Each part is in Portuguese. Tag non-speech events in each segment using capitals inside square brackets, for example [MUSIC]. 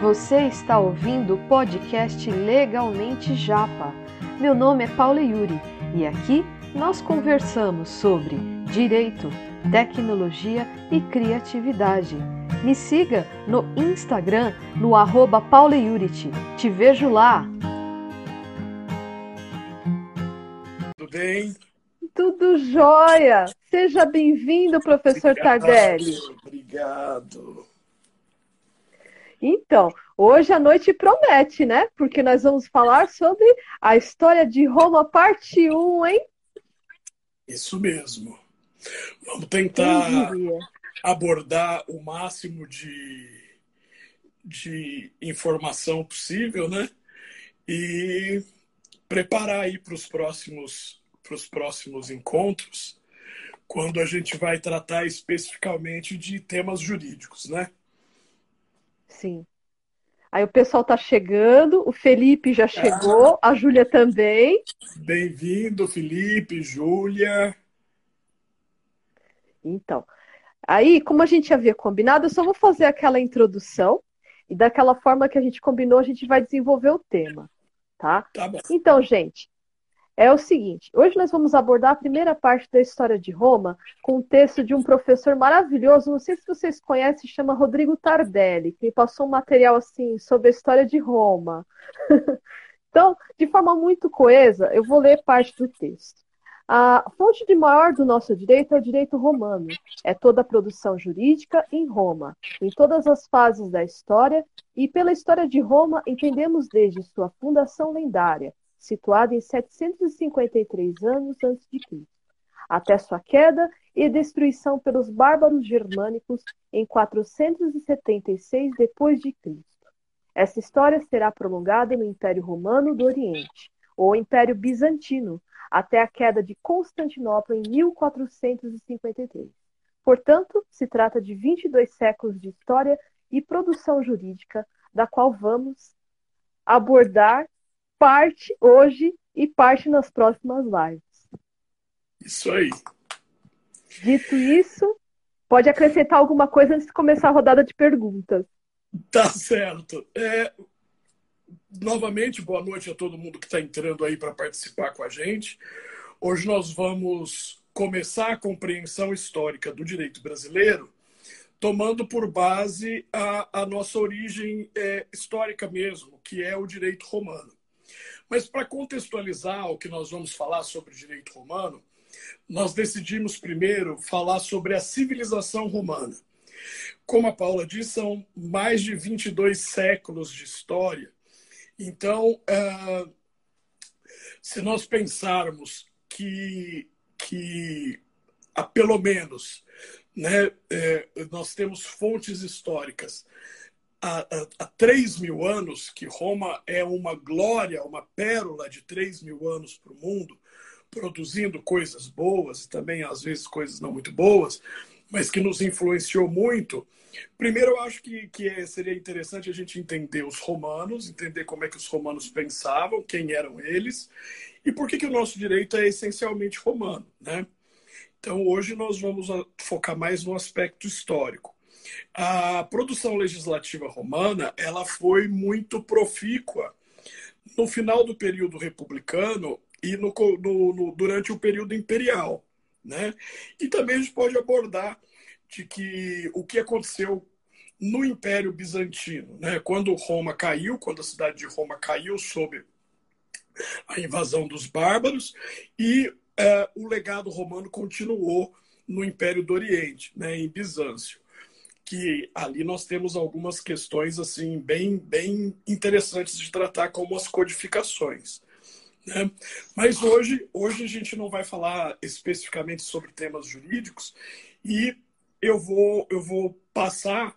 Você está ouvindo o podcast Legalmente Japa. Meu nome é Paula Yuri e aqui nós conversamos sobre direito, tecnologia e criatividade. Me siga no Instagram no arroba Te vejo lá! Tudo bem? Tudo jóia! Seja bem-vindo, professor Obrigado, Tardelli. Obrigado. Então, hoje a noite promete, né? Porque nós vamos falar sobre a história de Roma, parte 1, hein? Isso mesmo. Vamos tentar abordar o máximo de, de informação possível, né? E preparar aí para os próximos, pros próximos encontros, quando a gente vai tratar especificamente de temas jurídicos, né? Sim. Aí o pessoal tá chegando, o Felipe já chegou, ah, a Júlia também. Bem-vindo, Felipe, Júlia. Então, aí, como a gente havia combinado, eu só vou fazer aquela introdução e daquela forma que a gente combinou, a gente vai desenvolver o tema, tá? Tá bom. Então, gente, é o seguinte: hoje nós vamos abordar a primeira parte da história de Roma com um texto de um professor maravilhoso. Não sei se vocês conhecem, chama Rodrigo Tardelli, que passou um material assim sobre a história de Roma. [LAUGHS] então, de forma muito coesa, eu vou ler parte do texto. A fonte de maior do nosso direito é o direito romano. É toda a produção jurídica em Roma, em todas as fases da história, e pela história de Roma entendemos desde sua fundação lendária, situada em 753 anos antes de Cristo, até sua queda e destruição pelos bárbaros germânicos em 476 depois de Cristo. Essa história será prolongada no Império Romano do Oriente, ou Império Bizantino, até a queda de Constantinopla em 1453. Portanto, se trata de 22 séculos de história e produção jurídica, da qual vamos abordar parte hoje e parte nas próximas lives. Isso aí. Dito isso, pode acrescentar alguma coisa antes de começar a rodada de perguntas. Tá certo. É, novamente, boa noite a todo mundo que está entrando aí para participar com a gente. Hoje nós vamos começar a compreensão histórica do direito brasileiro, tomando por base a, a nossa origem é, histórica mesmo, que é o direito romano. Mas para contextualizar o que nós vamos falar sobre direito romano, nós decidimos primeiro falar sobre a civilização romana. Como a Paula disse, são mais de 22 séculos de história. Então, uh, se nós pensarmos que, que há pelo menos né, é, nós temos fontes históricas há, há, há 3 mil anos, que Roma é uma glória, uma pérola de 3 mil anos para o mundo, produzindo coisas boas e também, às vezes, coisas não muito boas, mas que nos influenciou muito. Primeiro, eu acho que, que é, seria interessante a gente entender os romanos, entender como é que os romanos pensavam, quem eram eles, e por que, que o nosso direito é essencialmente romano. Né? Então, hoje nós vamos focar mais no aspecto histórico. A produção legislativa romana ela foi muito profícua no final do período republicano e no, no, no, durante o período imperial. Né? E também a gente pode abordar de que o que aconteceu no Império Bizantino, né? quando Roma caiu, quando a cidade de Roma caiu sob a invasão dos bárbaros, e é, o legado romano continuou no Império do Oriente, né? em Bizâncio que ali nós temos algumas questões assim bem, bem interessantes de tratar como as codificações. Né? Mas hoje, hoje a gente não vai falar especificamente sobre temas jurídicos e eu vou, eu vou passar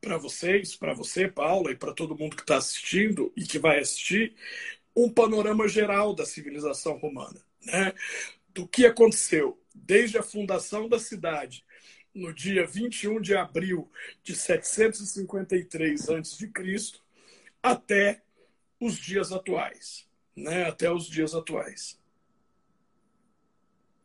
para vocês, para você, Paula, e para todo mundo que está assistindo e que vai assistir, um panorama geral da civilização romana, né? do que aconteceu desde a fundação da cidade no dia 21 de abril de 753 a.C. até os dias atuais, né? Até os dias atuais.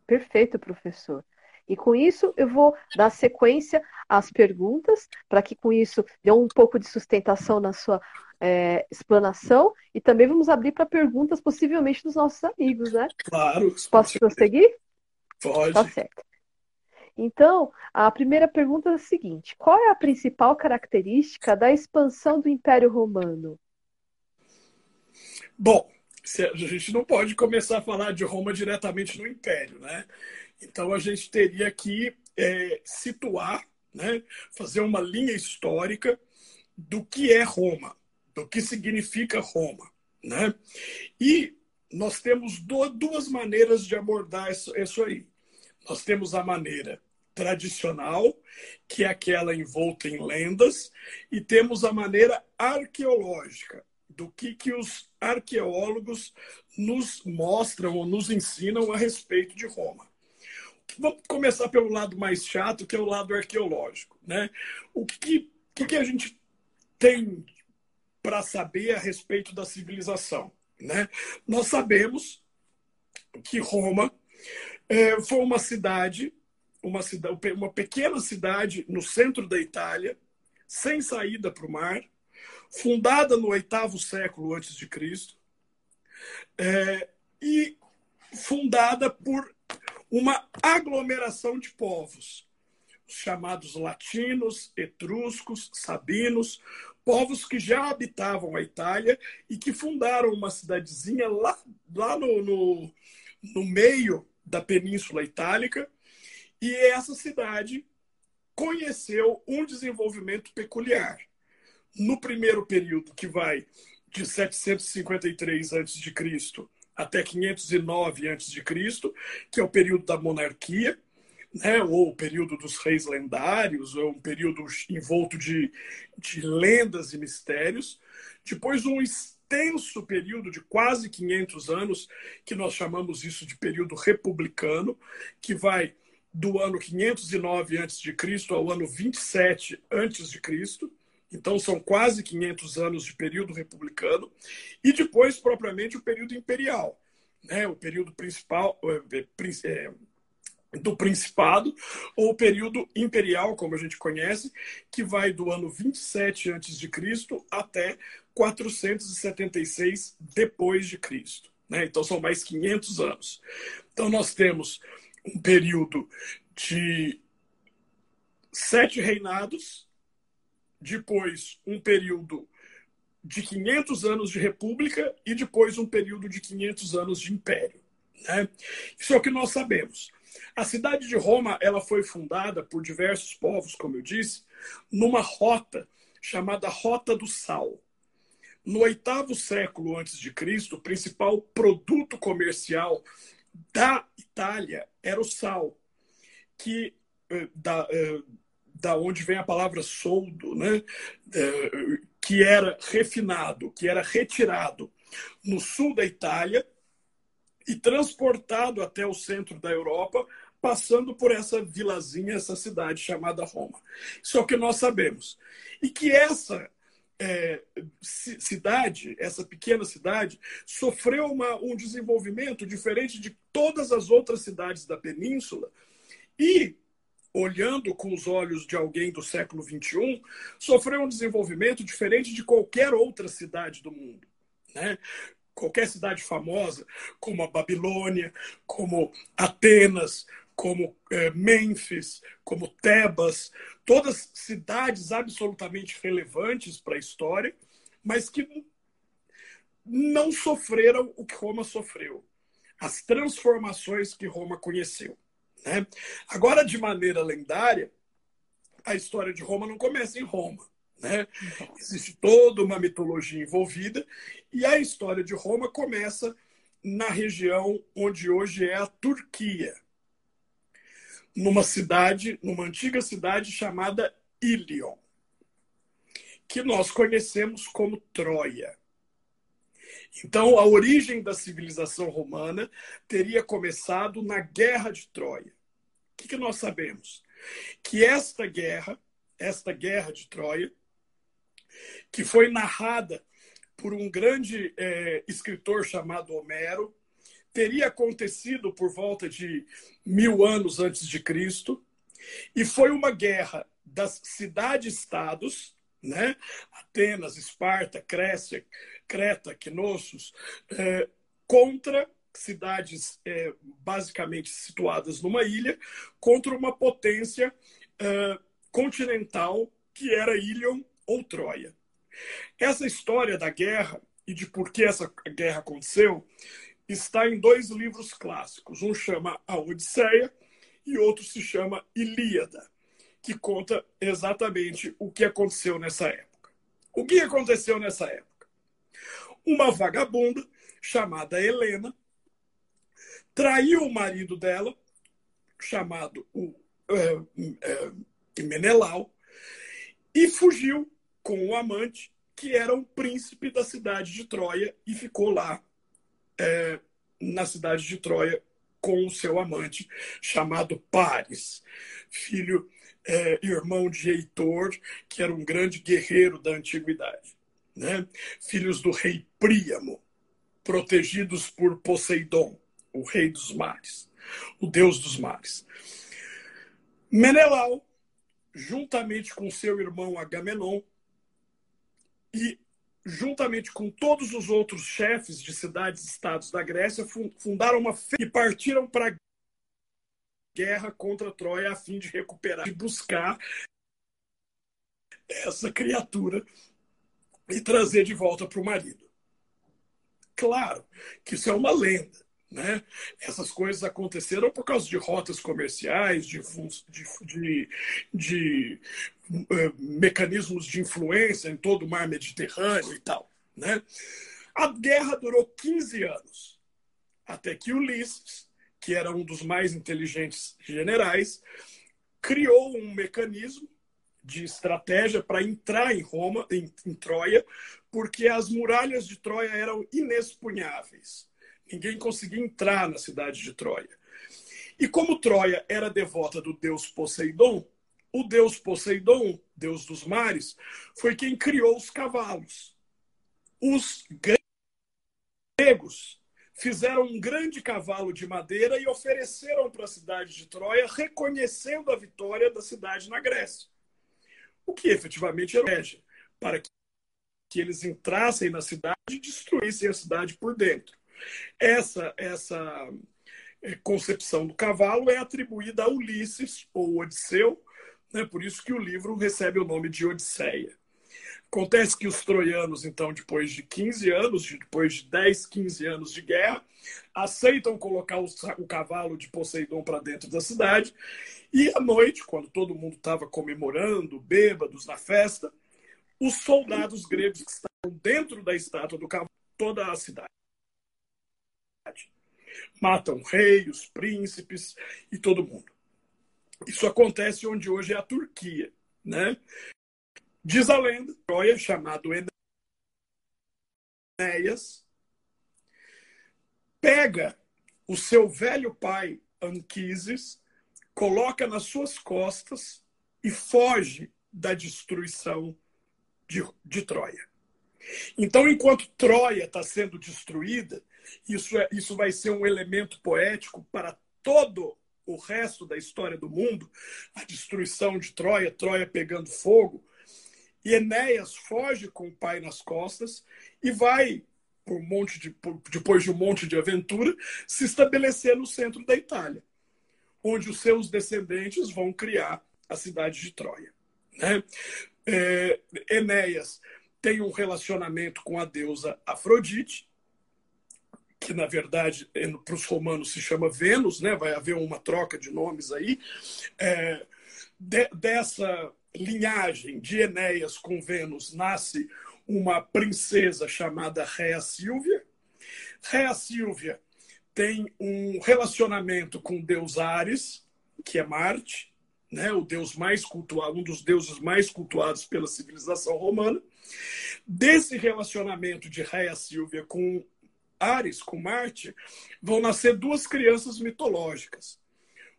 Perfeito, professor. E com isso eu vou dar sequência às perguntas, para que com isso dê um pouco de sustentação na sua é, explanação. E também vamos abrir para perguntas, possivelmente, dos nossos amigos, né? Claro. Posso prosseguir? Pode. Tá certo. Então, a primeira pergunta é a seguinte: qual é a principal característica da expansão do Império Romano? Bom, a gente não pode começar a falar de Roma diretamente no Império, né? Então a gente teria que é, situar, né, fazer uma linha histórica do que é Roma, do que significa Roma, né? E nós temos duas maneiras de abordar isso aí. Nós temos a maneira tradicional, que é aquela envolta em lendas, e temos a maneira arqueológica, do que, que os arqueólogos nos mostram ou nos ensinam a respeito de Roma. Vamos começar pelo lado mais chato, que é o lado arqueológico. Né? O que, que, que a gente tem para saber a respeito da civilização? Né? Nós sabemos que Roma é, foi uma cidade, uma cidade, uma pequena cidade no centro da Itália, sem saída para o mar, fundada no oitavo século antes de Cristo, é, e fundada por uma aglomeração de povos, chamados latinos, etruscos, sabinos, povos que já habitavam a Itália e que fundaram uma cidadezinha lá, lá no, no, no meio da Península Itálica. E essa cidade conheceu um desenvolvimento peculiar no primeiro período, que vai de 753 a.C. até 509 a.C., que é o período da monarquia, né, ou o período dos reis lendários, ou um período envolto de, de lendas e mistérios. Depois, um extenso período de quase 500 anos, que nós chamamos isso de período republicano, que vai do ano 509 a.C. ao ano 27 a.C., então, são quase 500 anos de período republicano, e depois, propriamente, o período imperial, né? o período principal é, é, do Principado, ou o período imperial, como a gente conhece, que vai do ano 27 a.C. até 476 depois de Cristo. Né? Então, são mais 500 anos. Então, nós temos um período de sete reinados, depois um período de 500 anos de república e depois um período de 500 anos de império. Né? Isso é o que nós sabemos. A cidade de Roma ela foi fundada por diversos povos, como eu disse, numa rota chamada Rota do Sal. No oitavo século antes de Cristo, o principal produto comercial da Itália era o sal, que eh, da, eh, da onde vem a palavra soldo, né? É, que era refinado, que era retirado no sul da Itália e transportado até o centro da Europa, passando por essa vilazinha, essa cidade chamada Roma. Isso é o que nós sabemos. E que essa é, cidade, essa pequena cidade, sofreu uma, um desenvolvimento diferente de todas as outras cidades da península e olhando com os olhos de alguém do século XXI, sofreu um desenvolvimento diferente de qualquer outra cidade do mundo. Né? Qualquer cidade famosa, como a Babilônia, como Atenas, como é, Mênfis, como Tebas, todas cidades absolutamente relevantes para a história, mas que não sofreram o que Roma sofreu, as transformações que Roma conheceu. Né? Agora, de maneira lendária, a história de Roma não começa em Roma. Né? Existe toda uma mitologia envolvida e a história de Roma começa na região onde hoje é a Turquia, numa cidade, numa antiga cidade chamada Ilion, que nós conhecemos como Troia. Então, a origem da civilização romana teria começado na Guerra de Troia. O que, que nós sabemos? Que esta guerra, esta guerra de Troia, que foi narrada por um grande é, escritor chamado Homero, teria acontecido por volta de mil anos antes de Cristo e foi uma guerra das cidades-estados, né? Atenas, Esparta, Crécia, Creta, Knossos, eh, contra cidades eh, basicamente situadas numa ilha, contra uma potência eh, continental que era Ilion ou Troia. Essa história da guerra e de por que essa guerra aconteceu está em dois livros clássicos. Um chama A Odisseia e outro se chama Ilíada, que conta exatamente o que aconteceu nessa época. O que aconteceu nessa época? Uma vagabunda chamada Helena traiu o marido dela, chamado o é, é, Menelau, e fugiu com o amante que era um príncipe da cidade de Troia e ficou lá é, na cidade de Troia com o seu amante chamado Paris, filho é, irmão de Heitor, que era um grande guerreiro da antiguidade, né? Filhos do rei Príamo, protegidos por Poseidon, o rei dos mares, o deus dos mares. Menelau, juntamente com seu irmão Agamenon, e juntamente com todos os outros chefes de cidades e estados da Grécia, fundaram uma e partiram para a guerra contra Troia a fim de recuperar e buscar essa criatura e trazer de volta para o marido. Claro que isso é uma lenda. Né? Essas coisas aconteceram por causa de rotas comerciais, de, de, de, de uh, mecanismos de influência em todo o mar Mediterrâneo e tal. Né? A guerra durou 15 anos, até que Ulisses, que era um dos mais inteligentes generais, criou um mecanismo de estratégia para entrar em Roma, em, em Troia, porque as muralhas de Troia eram inexpunháveis Ninguém conseguia entrar na cidade de Troia. E como Troia era devota do deus Poseidon, o deus Poseidon, deus dos mares, foi quem criou os cavalos. Os gregos fizeram um grande cavalo de madeira e ofereceram para a cidade de Troia, reconhecendo a vitória da cidade na Grécia. O que efetivamente era para que eles entrassem na cidade e destruíssem a cidade por dentro. Essa, essa eh, concepção do cavalo é atribuída a Ulisses, ou Odisseu, né? por isso que o livro recebe o nome de Odisseia. Acontece que os troianos, então, depois de 15 anos, depois de 10, 15 anos de guerra, aceitam colocar o, cavalo de Poseidon para dentro da cidade. E à noite, quando todo mundo estava comemorando, bêbados na festa, os soldados gregos que estavam dentro da estátua do cavalo, toda a cidade. Matam rei, os príncipes e todo mundo. Isso acontece onde hoje é a Turquia. Né? Diz a lenda, Troia, chamado Enéas, pega o seu velho pai Anquises, coloca nas suas costas e foge da destruição de, de Troia. Então, enquanto Troia está sendo destruída, isso, é, isso vai ser um elemento poético para todo o resto da história do mundo, a destruição de Troia, Troia pegando fogo. E Enéas foge com o pai nas costas e vai, um monte de, depois de um monte de aventura, se estabelecer no centro da Itália, onde os seus descendentes vão criar a cidade de Troia. Né? É, Enéas tem um relacionamento com a deusa Afrodite, que na verdade para os romanos se chama Vênus, né? vai haver uma troca de nomes aí, é, de, dessa linhagem de Enéas com Vênus nasce uma princesa chamada Réa Silvia. Réa Silvia tem um relacionamento com o deus Ares, que é Marte, né, o deus mais cultuado, um dos deuses mais cultuados pela civilização romana. Desse relacionamento de Réa Silvia com Ares, com Marte, vão nascer duas crianças mitológicas.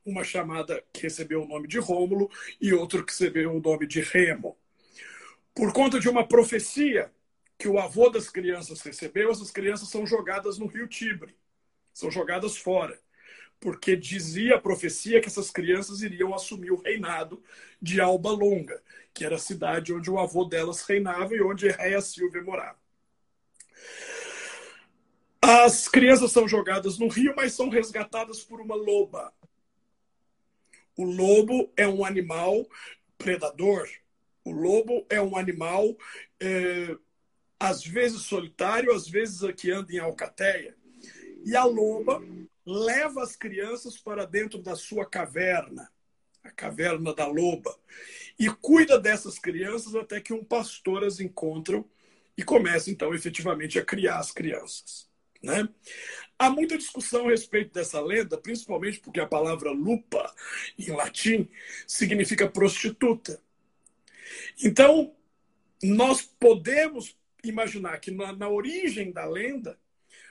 Uma chamada que recebeu o nome de Rômulo e outra que recebeu o nome de Remo. Por conta de uma profecia que o avô das crianças recebeu, essas crianças são jogadas no rio Tibre. são jogadas fora, porque dizia a profecia que essas crianças iriam assumir o reinado de Alba Longa, que era a cidade onde o avô delas reinava e onde Réa Silvia morava. As crianças são jogadas no rio, mas são resgatadas por uma loba. O lobo é um animal predador. O lobo é um animal, é, às vezes solitário, às vezes que anda em alcateia. E a loba leva as crianças para dentro da sua caverna, a caverna da loba, e cuida dessas crianças até que um pastor as encontra e começa, então, efetivamente a criar as crianças. Né? Há muita discussão a respeito dessa lenda, principalmente porque a palavra lupa, em latim, significa prostituta. Então, nós podemos imaginar que na, na origem da lenda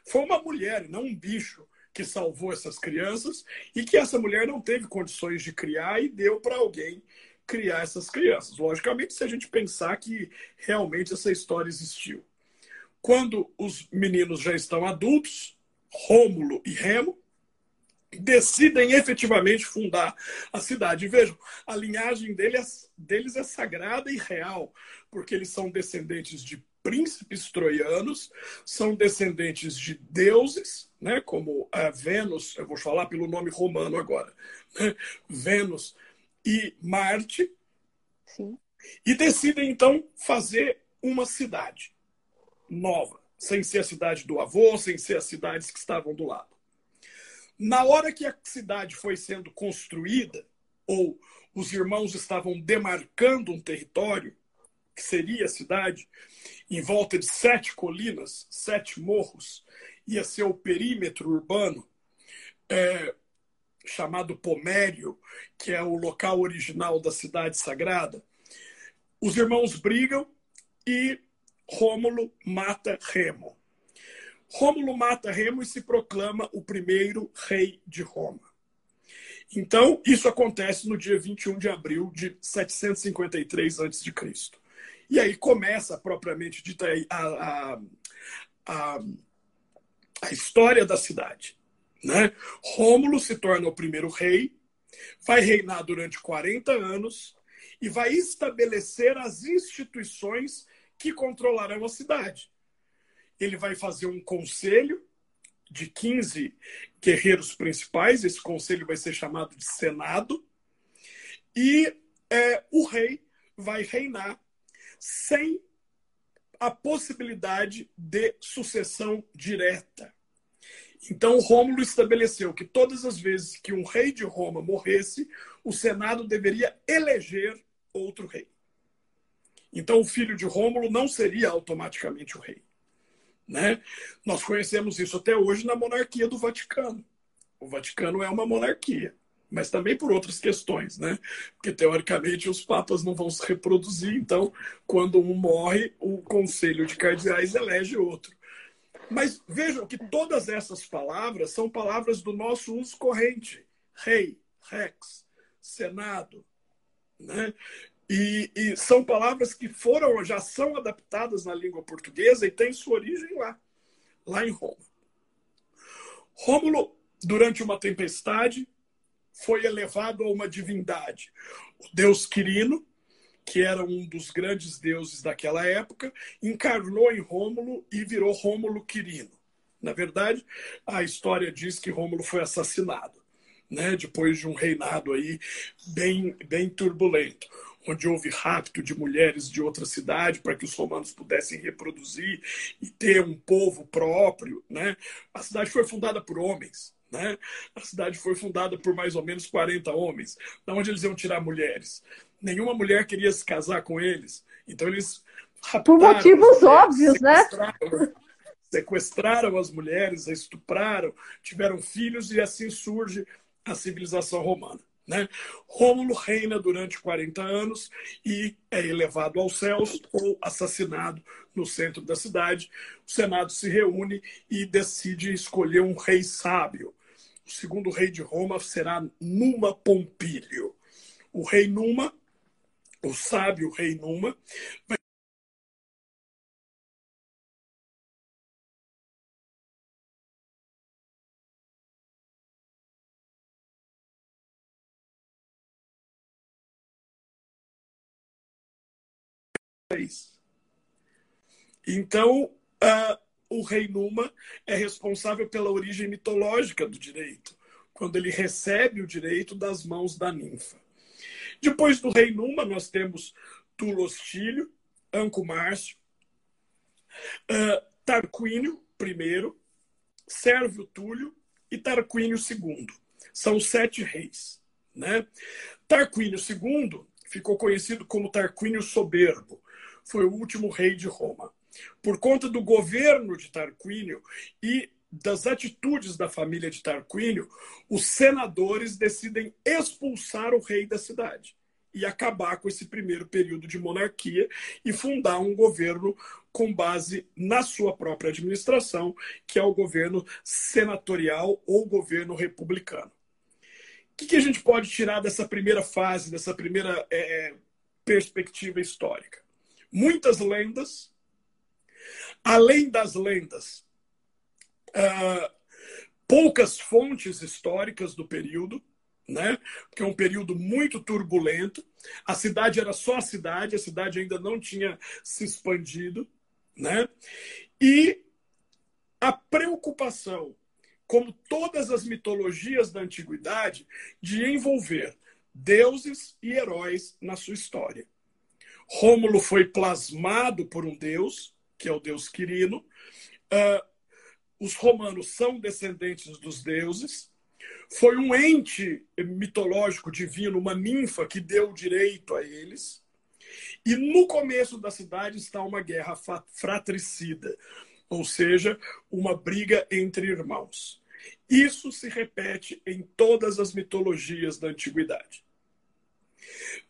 foi uma mulher, não um bicho, que salvou essas crianças e que essa mulher não teve condições de criar e deu para alguém criar essas crianças. Logicamente, se a gente pensar que realmente essa história existiu. Quando os meninos já estão adultos, Rômulo e Remo decidem efetivamente fundar a cidade. Vejam, a linhagem deles, deles é sagrada e real, porque eles são descendentes de príncipes troianos, são descendentes de deuses, né, como a Vênus, eu vou falar pelo nome romano agora, né, Vênus e Marte, Sim. e decidem então fazer uma cidade nova, sem ser a cidade do avô, sem ser as cidades que estavam do lado. Na hora que a cidade foi sendo construída, ou os irmãos estavam demarcando um território, que seria a cidade, em volta de sete colinas, sete morros, ia ser o perímetro urbano, é, chamado Pomério, que é o local original da cidade sagrada. Os irmãos brigam e Rômulo mata Remo. Rômulo mata Remo e se proclama o primeiro rei de Roma. Então, isso acontece no dia 21 de abril de 753 a.C. E aí começa propriamente dita a, a, a, a história da cidade. Né? Rômulo se torna o primeiro rei, vai reinar durante 40 anos e vai estabelecer as instituições que controlarão a cidade. Ele vai fazer um conselho de 15 guerreiros principais, esse conselho vai ser chamado de Senado, e é, o rei vai reinar sem a possibilidade de sucessão direta. Então, Rômulo estabeleceu que todas as vezes que um rei de Roma morresse, o Senado deveria eleger outro rei. Então, o filho de Rômulo não seria automaticamente o rei. Né? Nós conhecemos isso até hoje na monarquia do Vaticano. O Vaticano é uma monarquia, mas também por outras questões, né? Porque teoricamente os papas não vão se reproduzir, então quando um morre, o conselho de cardeais elege outro. Mas vejam que todas essas palavras são palavras do nosso uso corrente: rei, rex, senado, né? E, e, são palavras que foram, já são adaptadas na língua portuguesa e têm sua origem lá, lá em Roma. Rômulo, durante uma tempestade, foi elevado a uma divindade. O deus Quirino, que era um dos grandes deuses daquela época, encarnou em Rômulo e virou Rômulo Quirino. Na verdade, a história diz que Rômulo foi assassinado, né, depois de um reinado aí bem, bem turbulento onde houve rapto de mulheres de outra cidade para que os romanos pudessem reproduzir e ter um povo próprio. Né? A cidade foi fundada por homens. Né? A cidade foi fundada por mais ou menos 40 homens. Da onde eles iam tirar mulheres? Nenhuma mulher queria se casar com eles. Então eles Por motivos óbvios, né? Sequestraram as mulheres, estupraram, tiveram filhos e assim surge a civilização romana. Né? Rômulo reina durante 40 anos e é elevado aos céus ou assassinado no centro da cidade. O Senado se reúne e decide escolher um rei sábio. O segundo rei de Roma será Numa Pompílio. O rei Numa, o sábio rei Numa, vai Então, uh, o rei Numa é responsável pela origem mitológica do direito, quando ele recebe o direito das mãos da ninfa. Depois do rei Numa, nós temos Tulostílio, Anco Márcio, uh, Tarquínio I, Sérvio Túlio e Tarquínio II. São sete reis. Né? Tarquínio II ficou conhecido como Tarquínio Soberbo. Foi o último rei de Roma. Por conta do governo de Tarquínio e das atitudes da família de Tarquínio, os senadores decidem expulsar o rei da cidade e acabar com esse primeiro período de monarquia e fundar um governo com base na sua própria administração, que é o governo senatorial ou governo republicano. O que, a gente pode tirar dessa primeira fase, dessa primeira é, perspectiva histórica? Muitas lendas, além das lendas, uh, poucas fontes históricas do período, né? Porque é um período muito turbulento. A cidade era só a cidade, a cidade ainda não tinha se expandido, né? E a preocupação, como todas as mitologias da antiguidade, de envolver deuses e heróis na sua história. Rômulo foi plasmado por um deus, que é o deus Quirino. Uh, os romanos são descendentes dos deuses. Foi um ente mitológico divino, uma ninfa que deu direito a eles. E no começo da cidade está uma guerra fratricida, ou seja, uma briga entre irmãos. Isso se repete em todas as mitologias da antiguidade.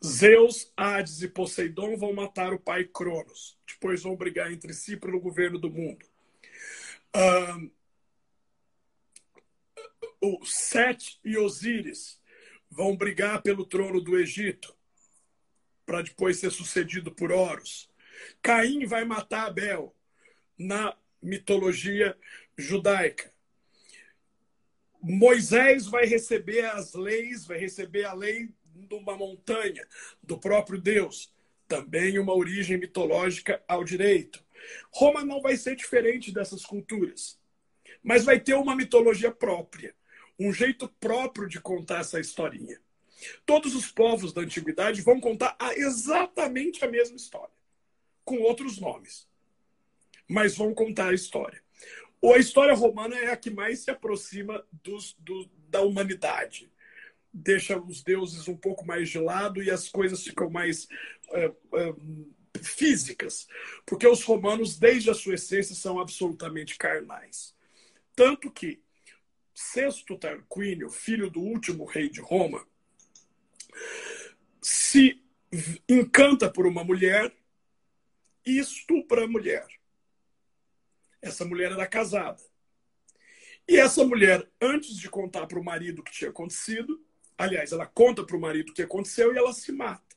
Zeus, Hades e Poseidon vão matar o pai Cronos. Depois vão brigar entre si pelo governo do mundo. Um, o Sete e Osíris vão brigar pelo trono do Egito, para depois ser sucedido por Horus. Caim vai matar Abel na mitologia judaica. Moisés vai receber as leis, vai receber a lei de uma montanha, do próprio Deus. Também uma origem mitológica ao direito. Roma não vai ser diferente dessas culturas, mas vai ter uma mitologia própria um jeito próprio de contar essa historinha. Todos os povos da antiguidade vão contar exatamente a mesma história, com outros nomes, mas vão contar a história. Ou a história romana é a que mais se aproxima dos, do, da humanidade. Deixa os deuses um pouco mais de lado e as coisas ficam mais é, é, físicas, porque os romanos, desde a sua essência, são absolutamente carnais. Tanto que Sexto Tarquínio, filho do último rei de Roma, se encanta por uma mulher e estupra a mulher. Essa mulher era casada. E essa mulher, antes de contar para o marido o que tinha acontecido, aliás, ela conta para o marido o que aconteceu e ela se mata.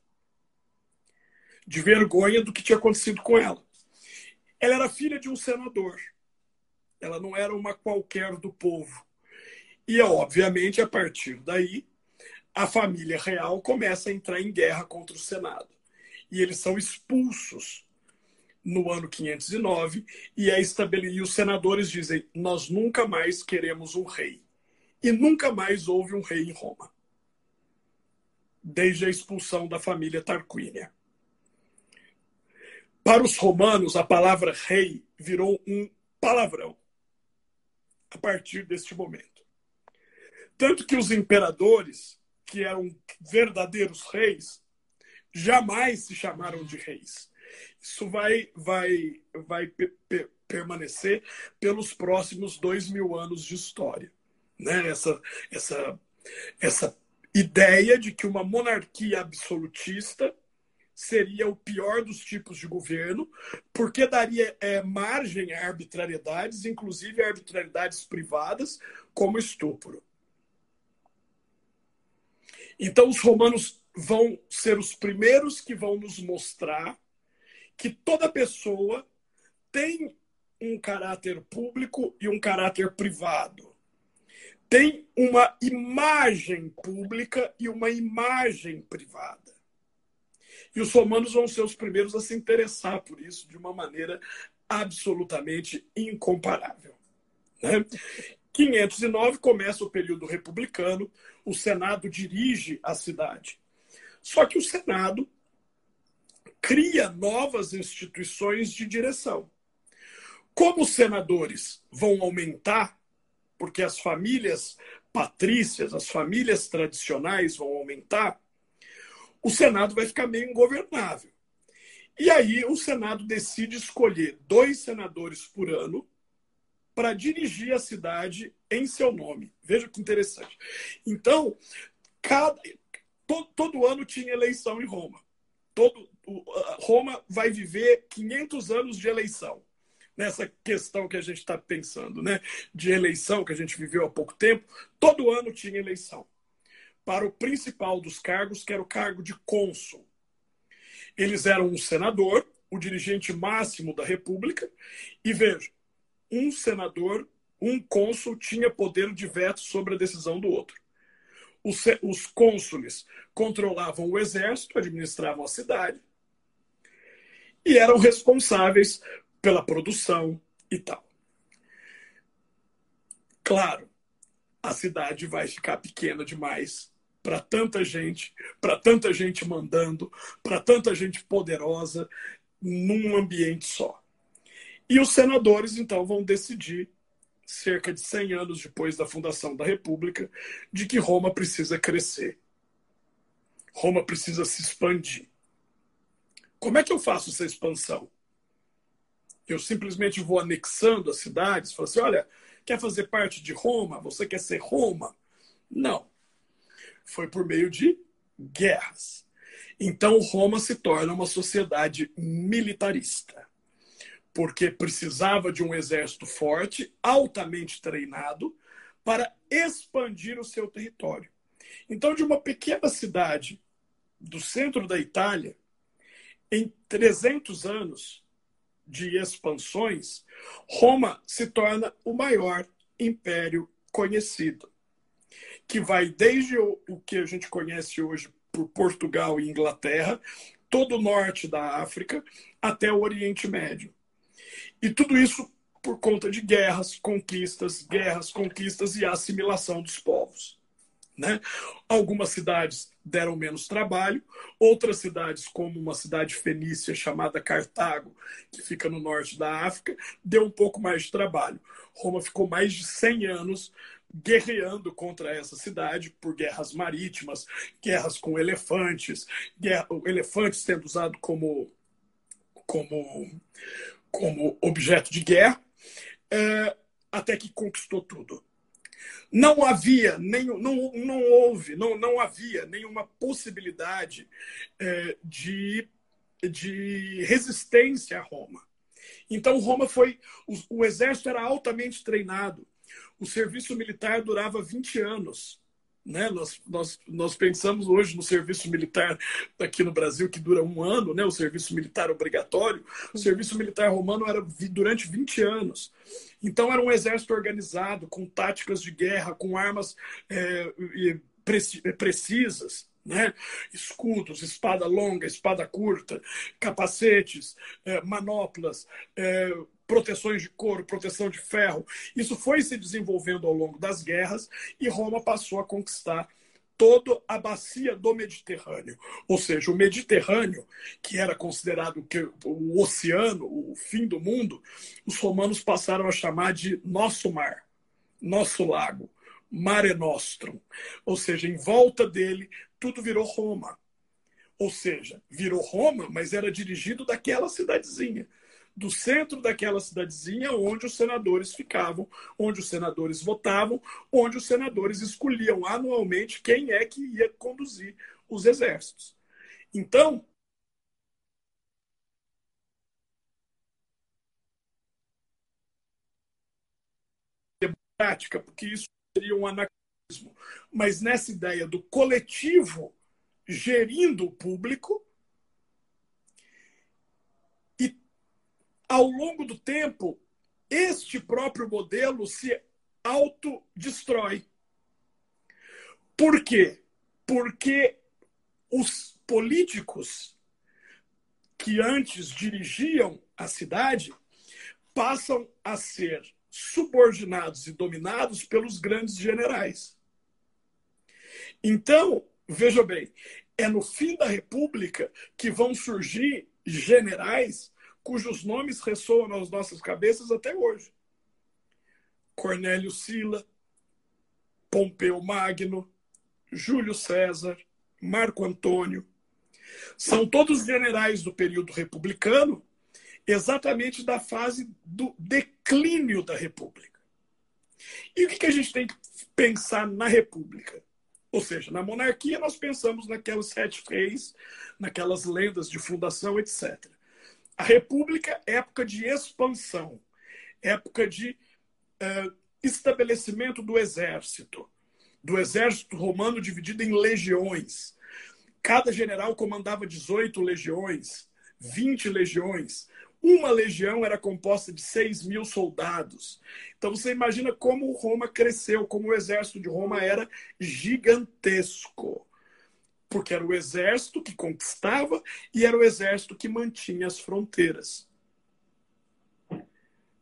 De vergonha do que tinha acontecido com ela. Ela era filha de um senador. Ela não era uma qualquer do povo. E, obviamente, a partir daí, a família real começa a entrar em guerra contra o Senado. E eles são expulsos no ano 509 e, é estabele... e os senadores dizem: Nós nunca mais queremos um rei. E nunca mais houve um rei em Roma, desde a expulsão da família Tarquínia. Para os romanos, a palavra rei virou um palavrão a partir deste momento. Tanto que os imperadores, que eram verdadeiros reis, jamais se chamaram de reis. Isso vai, vai, vai pe pe permanecer pelos próximos dois mil anos de história. Né? Essa, essa, essa ideia de que uma monarquia absolutista seria o pior dos tipos de governo, porque daria é, margem a arbitrariedades, inclusive arbitrariedades privadas, como estupro. Então, os romanos vão ser os primeiros que vão nos mostrar que toda pessoa tem um caráter público e um caráter privado. Tem uma imagem pública e uma imagem privada. E os romanos vão ser os primeiros a se interessar por isso de uma maneira absolutamente incomparável. Né? 509 começa o período republicano, o Senado dirige a cidade. Só que o Senado cria novas instituições de direção. Como os senadores vão aumentar, porque as famílias patrícias, as famílias tradicionais vão aumentar, o Senado vai ficar meio ingovernável. E aí o Senado decide escolher dois senadores por ano para dirigir a cidade em seu nome. Veja que interessante. Então, cada, todo, todo ano tinha eleição em Roma. Todo, Roma vai viver 500 anos de eleição. Nessa questão que a gente está pensando, né? De eleição que a gente viveu há pouco tempo, todo ano tinha eleição. Para o principal dos cargos, que era o cargo de cônsul. Eles eram um senador, o dirigente máximo da República, e veja, um senador, um cônsul, tinha poder de veto sobre a decisão do outro. Os, os cônsules controlavam o exército, administravam a cidade, e eram responsáveis pela produção e tal. Claro, a cidade vai ficar pequena demais para tanta gente, para tanta gente mandando, para tanta gente poderosa num ambiente só. E os senadores então vão decidir cerca de 100 anos depois da fundação da República de que Roma precisa crescer. Roma precisa se expandir. Como é que eu faço essa expansão? Eu simplesmente vou anexando as cidades, falo assim: olha, quer fazer parte de Roma? Você quer ser Roma? Não. Foi por meio de guerras. Então, Roma se torna uma sociedade militarista, porque precisava de um exército forte, altamente treinado, para expandir o seu território. Então, de uma pequena cidade do centro da Itália, em 300 anos de expansões, Roma se torna o maior império conhecido, que vai desde o, que a gente conhece hoje por Portugal e Inglaterra, todo o norte da África, até o Oriente Médio. E tudo isso por conta de guerras, conquistas, guerras, conquistas e assimilação dos povos. Né? Algumas cidades deram menos trabalho, outras cidades, como uma cidade fenícia chamada Cartago, que fica no norte da África, deu um pouco mais de trabalho. Roma ficou mais de 100 anos guerreando contra essa cidade por guerras marítimas, guerras com elefantes, guerra, elefantes sendo usado como, como, como objeto de guerra, é, até que conquistou tudo. Não havia, nem, não, não houve, não, não havia nenhuma possibilidade é, de, de resistência a Roma. Então, Roma foi. O, o exército era altamente treinado. O serviço militar durava 20 anos. Né? Nós, nós, nós pensamos hoje no serviço militar aqui no Brasil, que dura um ano, né? o serviço militar obrigatório. O serviço militar romano era durante 20 anos. Então era um exército organizado, com táticas de guerra, com armas é, precisas. Né? Escudos, espada longa, espada curta, capacetes, é, manoplas, é, proteções de couro, proteção de ferro. Isso foi se desenvolvendo ao longo das guerras e Roma passou a conquistar toda a bacia do Mediterrâneo. Ou seja, o Mediterrâneo, que era considerado o oceano, o fim do mundo, os romanos passaram a chamar de nosso mar, nosso lago, Mare Nostrum. Ou seja, em volta dele, tudo virou Roma. Ou seja, virou Roma, mas era dirigido daquela cidadezinha do centro daquela cidadezinha onde os senadores ficavam, onde os senadores votavam, onde os senadores escolhiam anualmente quem é que ia conduzir os exércitos. Então, democrática, porque isso seria um anacronismo, mas nessa ideia do coletivo gerindo o público, ao longo do tempo, este próprio modelo se autodestrói. Por quê? Porque os políticos que antes dirigiam a cidade passam a ser subordinados e dominados pelos grandes generais. Então, veja bem, é no fim da República que vão surgir generais cujos nomes ressoam nas nossas cabeças até hoje. Cornélio Sila, Pompeu Magno, Júlio César, Marco Antônio. São todos generais do período republicano, exatamente da fase do declínio da República. E o que a gente tem que pensar na República? Ou seja, na monarquia nós pensamos naquelas sete reis, naquelas lendas de fundação, etc. A República época de expansão, época de uh, estabelecimento do exército, do exército romano dividido em legiões. Cada general comandava 18 legiões, 20 legiões. Uma legião era composta de 6 mil soldados. Então você imagina como Roma cresceu, como o exército de Roma era gigantesco. Porque era o exército que conquistava e era o exército que mantinha as fronteiras.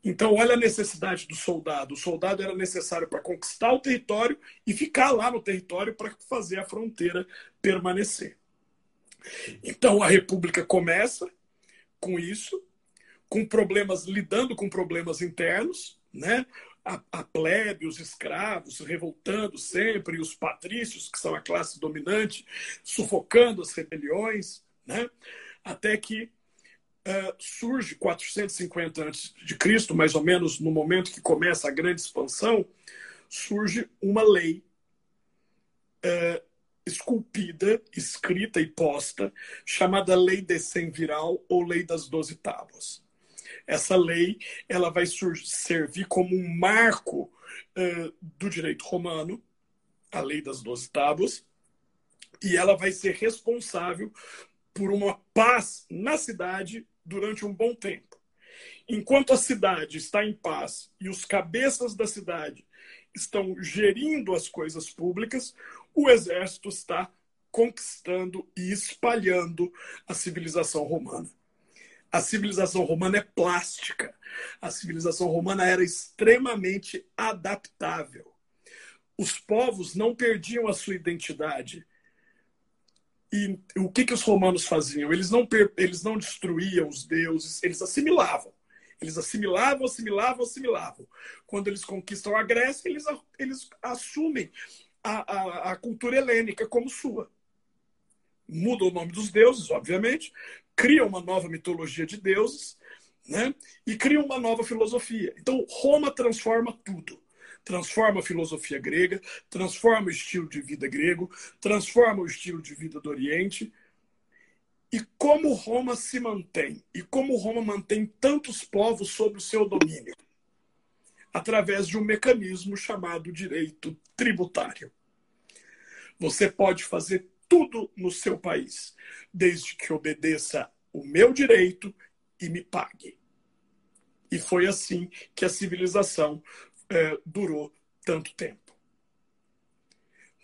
Então, olha a necessidade do soldado. O soldado era necessário para conquistar o território e ficar lá no território para fazer a fronteira permanecer. Então, a República começa com isso, com problemas, lidando com problemas internos, né? A, a plebe, os escravos revoltando sempre, os patrícios, que são a classe dominante, sufocando as rebeliões, né? Até que uh, surge 450 a.C., mais ou menos no momento que começa a grande expansão, surge uma lei uh, esculpida, escrita e posta, chamada Lei de Viral ou Lei das Doze Tábuas. Essa lei ela vai servir como um marco uh, do direito romano, a Lei das Doze Tábuas, e ela vai ser responsável por uma paz na cidade durante um bom tempo. Enquanto a cidade está em paz e os cabeças da cidade estão gerindo as coisas públicas, o exército está conquistando e espalhando a civilização romana. A civilização romana é plástica. A civilização romana era extremamente adaptável. Os povos não perdiam a sua identidade. E o que, que os romanos faziam? Eles não, eles não destruíam os deuses, eles assimilavam. Eles assimilavam, assimilavam, assimilavam. Quando eles conquistam a Grécia, eles, eles assumem a, a, a cultura helênica como sua. Mudam o nome dos deuses, obviamente, criam uma nova mitologia de deuses, né? E criam uma nova filosofia. Então, Roma transforma tudo transforma a filosofia grega, transforma o estilo de vida grego, transforma o estilo de vida do Oriente. E como Roma se mantém? E como Roma mantém tantos povos sob o seu domínio? Através de um mecanismo chamado direito tributário. Você pode fazer tudo no seu país, desde que obedeça o meu direito e me pague. E foi assim que a civilização é, durou tanto tempo.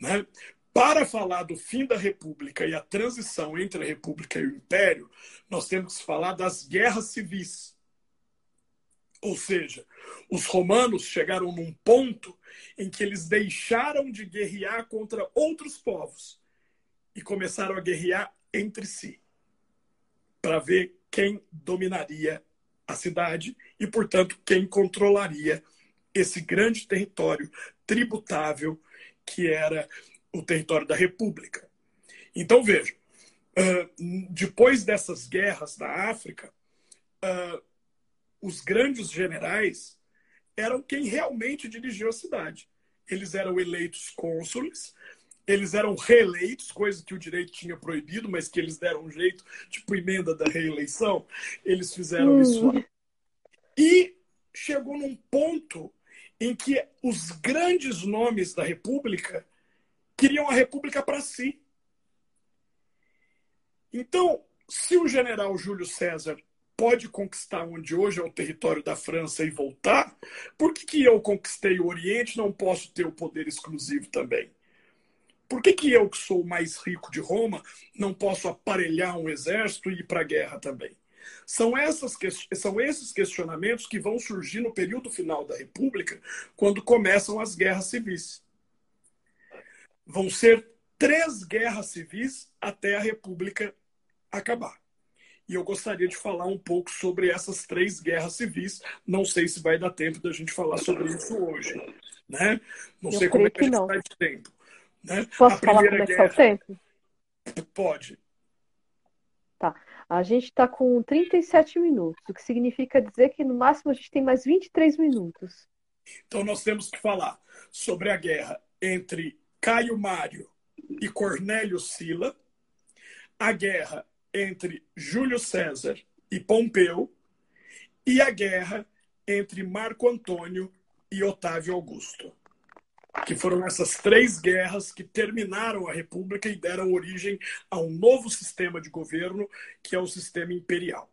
Né? Para falar do fim da República e a transição entre a República e o Império, nós temos que falar das guerras civis. Ou seja, os romanos chegaram num ponto em que eles deixaram de guerrear contra outros povos e começaram a guerrear entre si para ver quem dominaria a cidade e, portanto, quem controlaria esse grande território tributável que era o território da República. Então, veja, depois dessas guerras na África, os grandes generais eram quem realmente dirigiu a cidade. Eles eram eleitos cônsules, eles eram reeleitos, coisa que o direito tinha proibido, mas que eles deram um jeito, tipo emenda da reeleição, eles fizeram hum. isso lá. E chegou num ponto em que os grandes nomes da República queriam a República para si. Então, se o general Júlio César pode conquistar onde hoje é o território da França e voltar, por que, que eu conquistei o Oriente não posso ter o poder exclusivo também? Por que, que eu, que sou o mais rico de Roma, não posso aparelhar um exército e ir para a guerra também? São, essas, são esses questionamentos que vão surgir no período final da República, quando começam as guerras civis. Vão ser três guerras civis até a República acabar. E eu gostaria de falar um pouco sobre essas três guerras civis. Não sei se vai dar tempo da gente falar sobre isso hoje. Né? Não eu sei como é que, a gente vai de tempo. Né? Posso falar como é que guerra... o tempo? Pode. Tá. A gente está com 37 minutos, o que significa dizer que no máximo a gente tem mais 23 minutos. Então nós temos que falar sobre a guerra entre Caio Mário e Cornélio Sila, a guerra entre Júlio César e Pompeu e a guerra entre Marco Antônio e Otávio Augusto que foram essas três guerras que terminaram a República e deram origem a um novo sistema de governo, que é o sistema imperial.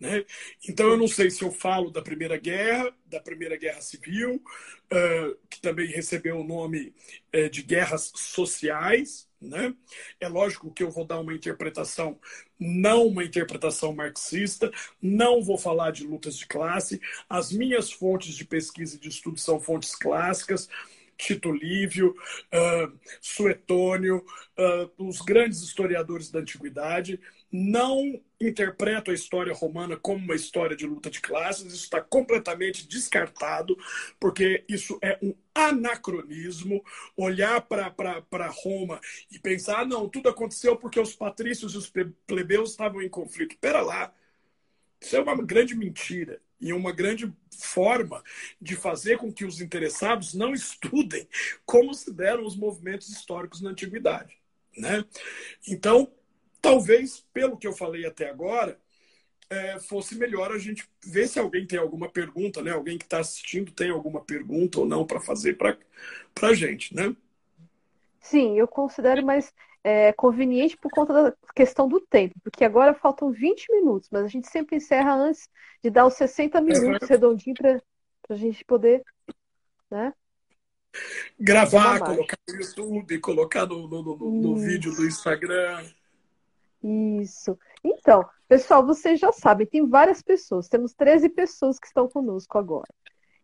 Né? Então, eu não sei se eu falo da Primeira Guerra, da Primeira Guerra Civil, uh, que também recebeu o nome uh, de guerras sociais. Né? É lógico que eu vou dar uma interpretação, não uma interpretação marxista, não vou falar de lutas de classe. As minhas fontes de pesquisa e de estudo são fontes clássicas. Tito Lívio, uh, Suetônio, uh, os grandes historiadores da antiguidade, não interpretam a história romana como uma história de luta de classes, isso está completamente descartado, porque isso é um anacronismo. Olhar para Roma e pensar, ah, não, tudo aconteceu porque os patrícios e os plebeus estavam em conflito. Pera lá, isso é uma grande mentira e uma grande forma de fazer com que os interessados não estudem como se deram os movimentos históricos na antiguidade. Né? Então, talvez, pelo que eu falei até agora, é, fosse melhor a gente ver se alguém tem alguma pergunta, né? Alguém que está assistindo tem alguma pergunta ou não para fazer para a gente, né? Sim, eu considero mais é, conveniente por conta da questão do tempo, porque agora faltam 20 minutos, mas a gente sempre encerra antes de dar os 60 minutos redondinho para a gente poder, né? Gravar, colocar no YouTube, colocar no, no, no, no vídeo do Instagram. Isso. Então, pessoal, vocês já sabem, tem várias pessoas, temos 13 pessoas que estão conosco agora.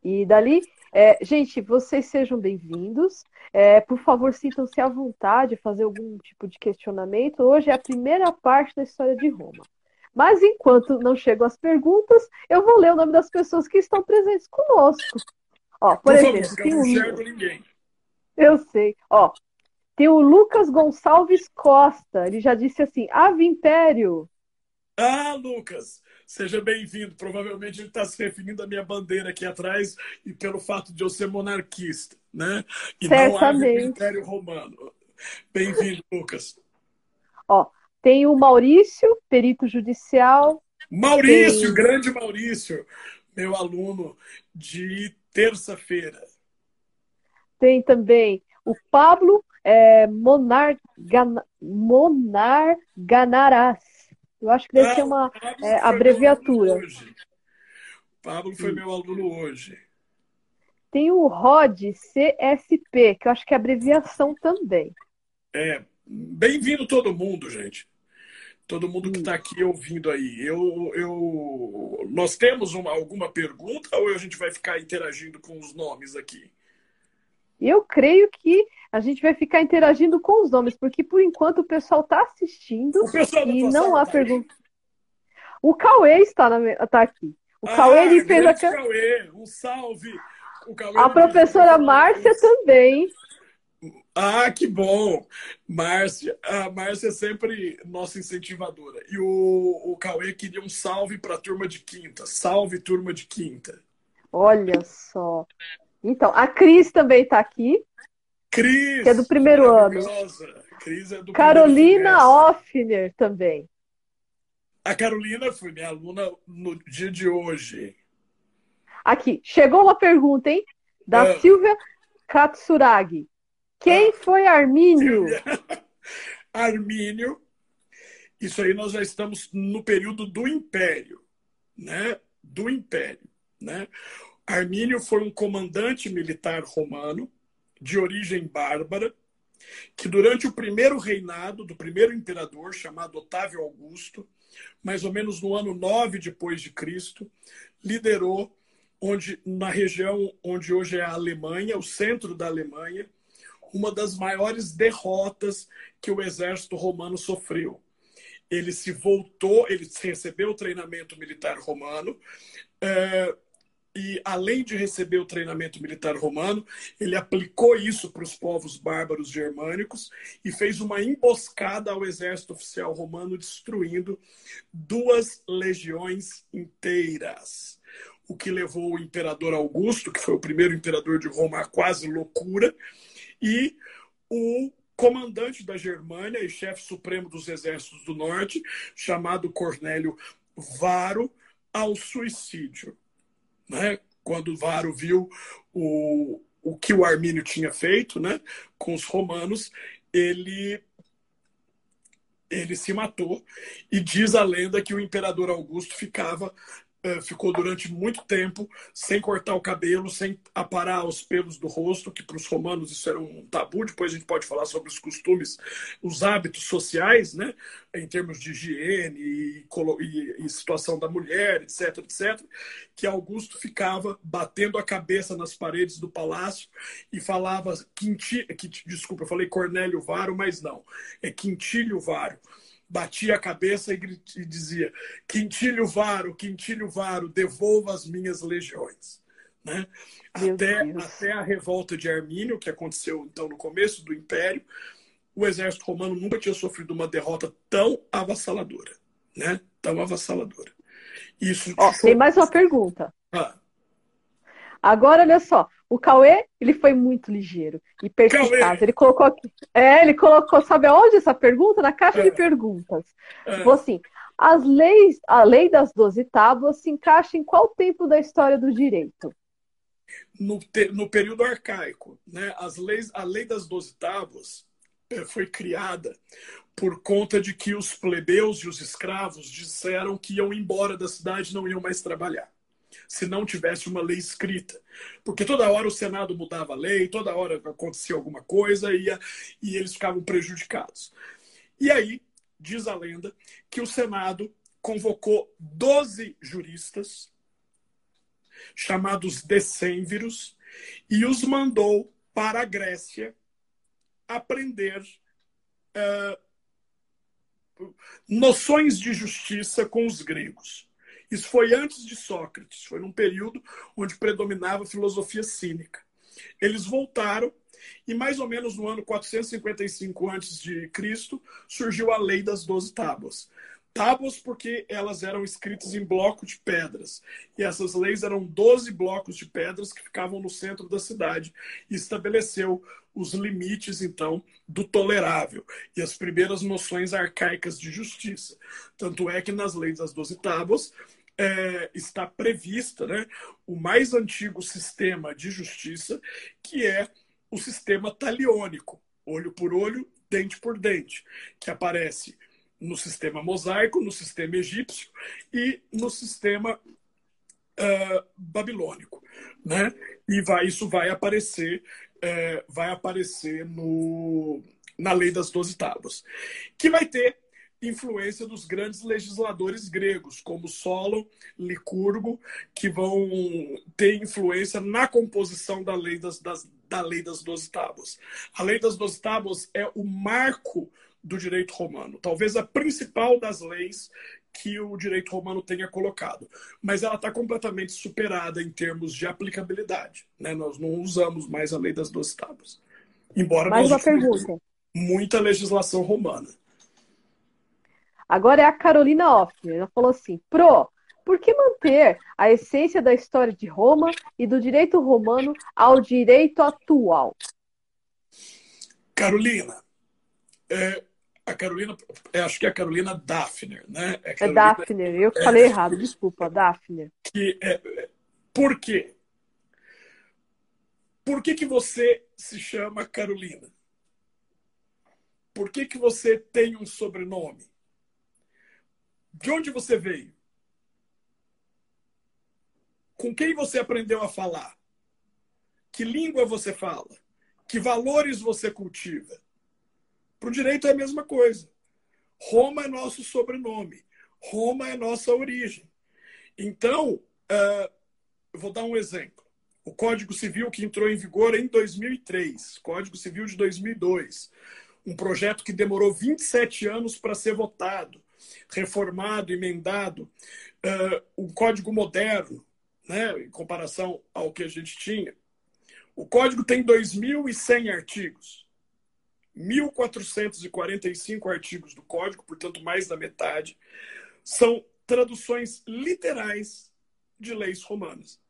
E dali é, gente, vocês sejam bem-vindos. É, por favor, sintam-se à vontade de fazer algum tipo de questionamento. Hoje é a primeira parte da história de Roma. Mas enquanto não chegam as perguntas, eu vou ler o nome das pessoas que estão presentes conosco. Ó, por, por exemplo, favor, tem o... ninguém. Eu sei. Ó, tem o Lucas Gonçalves Costa. Ele já disse assim: Ave Império. Ah, Lucas, seja bem-vindo. Provavelmente ele está se referindo à minha bandeira aqui atrás e pelo fato de eu ser monarquista, né? E Certamente. não Império Romano. Bem-vindo, Lucas. Ó, tem o Maurício, perito judicial. Maurício, tem... grande Maurício, meu aluno de terça-feira. Tem também o Pablo é, Monar, Gan, Monar Ganarás. Eu acho que deve ser uma é, abreviatura. Pablo foi Sim. meu aluno hoje. Tem o ROD CSP, que eu acho que é abreviação também. É, bem-vindo todo mundo, gente. Todo mundo que está aqui ouvindo aí. Eu, eu, nós temos uma, alguma pergunta ou a gente vai ficar interagindo com os nomes aqui? Eu creio que a gente vai ficar interagindo com os nomes, porque por enquanto o pessoal está assistindo e não há pergunta. O Cauê está, na, tá aqui. O ah, Cauê ele fez a. Cauê, um salve! a professora Márcia também. Ah, que bom! Márcia, a Márcia é sempre nossa incentivadora. E o, o Cauê queria um salve para a turma de quinta. Salve, turma de quinta. Olha só. Então, a Cris também está aqui. Cris! Que é do primeiro ano. Cris é do Carolina Offner também. A Carolina foi minha aluna no dia de hoje. Aqui, chegou uma pergunta, hein? Da é. Silvia Katsuragi. Quem ah. foi Armínio? [LAUGHS] Armínio. Isso aí nós já estamos no período do Império, né? Do Império, né? Armínio foi um comandante militar romano de origem bárbara, que durante o primeiro reinado do primeiro imperador, chamado Otávio Augusto, mais ou menos no ano 9 depois de Cristo, liderou onde na região onde hoje é a Alemanha, o centro da Alemanha, uma das maiores derrotas que o exército romano sofreu. Ele se voltou, ele recebeu o treinamento militar romano, é, e além de receber o treinamento militar romano, ele aplicou isso para os povos bárbaros germânicos e fez uma emboscada ao exército oficial romano, destruindo duas legiões inteiras. O que levou o imperador Augusto, que foi o primeiro imperador de Roma, à quase loucura, e o comandante da Germânia e chefe supremo dos exércitos do norte, chamado Cornélio Varo, ao suicídio né? quando Varo viu o, o que o Armínio tinha feito né? com os romanos, ele ele se matou e diz a lenda que o imperador Augusto ficava ficou durante muito tempo sem cortar o cabelo, sem aparar os pelos do rosto, que para os romanos isso era um tabu. Depois a gente pode falar sobre os costumes, os hábitos sociais, né, em termos de higiene e, e, e situação da mulher, etc, etc. Que Augusto ficava batendo a cabeça nas paredes do palácio e falava Quinti, que, desculpa, eu falei Cornélio Varo, mas não, é Quintílio Varo batia a cabeça e, e dizia: Quintilho Varo, Quintilho Varo, devolva as minhas legiões. Né? Até, até a revolta de Armínio, que aconteceu então no começo do Império, o exército romano nunca tinha sofrido uma derrota tão avassaladora. Né? Tão avassaladora. Isso Ó, tem mais uma pergunta. Ah. Agora, olha só, o Cauê, ele foi muito ligeiro e perspicaz. Ele colocou aqui. É, ele colocou, sabe aonde essa pergunta? Na caixa é. de perguntas. É. Falou assim: as leis, a lei das doze tábuas se encaixa em qual tempo da história do direito? No, te, no período arcaico. Né? As leis, a lei das doze tábuas é, foi criada por conta de que os plebeus e os escravos disseram que iam embora da cidade não iam mais trabalhar se não tivesse uma lei escrita. Porque toda hora o Senado mudava a lei, toda hora acontecia alguma coisa e, e eles ficavam prejudicados. E aí, diz a lenda, que o Senado convocou 12 juristas, chamados decênviros, e os mandou para a Grécia aprender uh, noções de justiça com os gregos. Isso foi antes de Sócrates, foi num período onde predominava a filosofia cínica. Eles voltaram e mais ou menos no ano 455 a.C. surgiu a lei das doze tábuas. Tábuas porque elas eram escritas em bloco de pedras. E essas leis eram 12 blocos de pedras que ficavam no centro da cidade. E estabeleceu os limites, então, do tolerável e as primeiras noções arcaicas de justiça. Tanto é que nas leis das doze tábuas é, está prevista né, o mais antigo sistema de justiça, que é o sistema taliônico, olho por olho, dente por dente, que aparece no sistema mosaico, no sistema egípcio e no sistema uh, babilônico, né? E vai, isso vai aparecer, vai aparecer no, na lei das doze tábuas, que vai ter influência dos grandes legisladores gregos, como Solon, Licurgo, que vão ter influência na composição da lei das, das, da lei das Doze Tábuas. A lei das Doze Tábuas é o marco do direito romano, talvez a principal das leis que o direito romano tenha colocado, mas ela está completamente superada em termos de aplicabilidade. Né? Nós não usamos mais a lei das Doze Tábuas, embora mais uma pergunta. muita legislação romana. Agora é a Carolina Hoffner. Ela falou assim: Pro, por que manter a essência da história de Roma e do direito romano ao direito atual? Carolina, é, a Carolina, é, acho que é a Carolina Daphner, né? É, Carolina, é Daphner, eu é, falei errado, desculpa, Daphner. Que, é, por quê? Por que, que você se chama Carolina? Por que, que você tem um sobrenome? De onde você veio? Com quem você aprendeu a falar? Que língua você fala? Que valores você cultiva? Para o direito é a mesma coisa. Roma é nosso sobrenome. Roma é nossa origem. Então, uh, vou dar um exemplo. O Código Civil que entrou em vigor em 2003, Código Civil de 2002, um projeto que demorou 27 anos para ser votado, reformado, emendado, um código moderno, né, em comparação ao que a gente tinha. O código tem 2.100 artigos. 1.445 artigos do código, portanto, mais da metade, são traduções literais de leis romanas.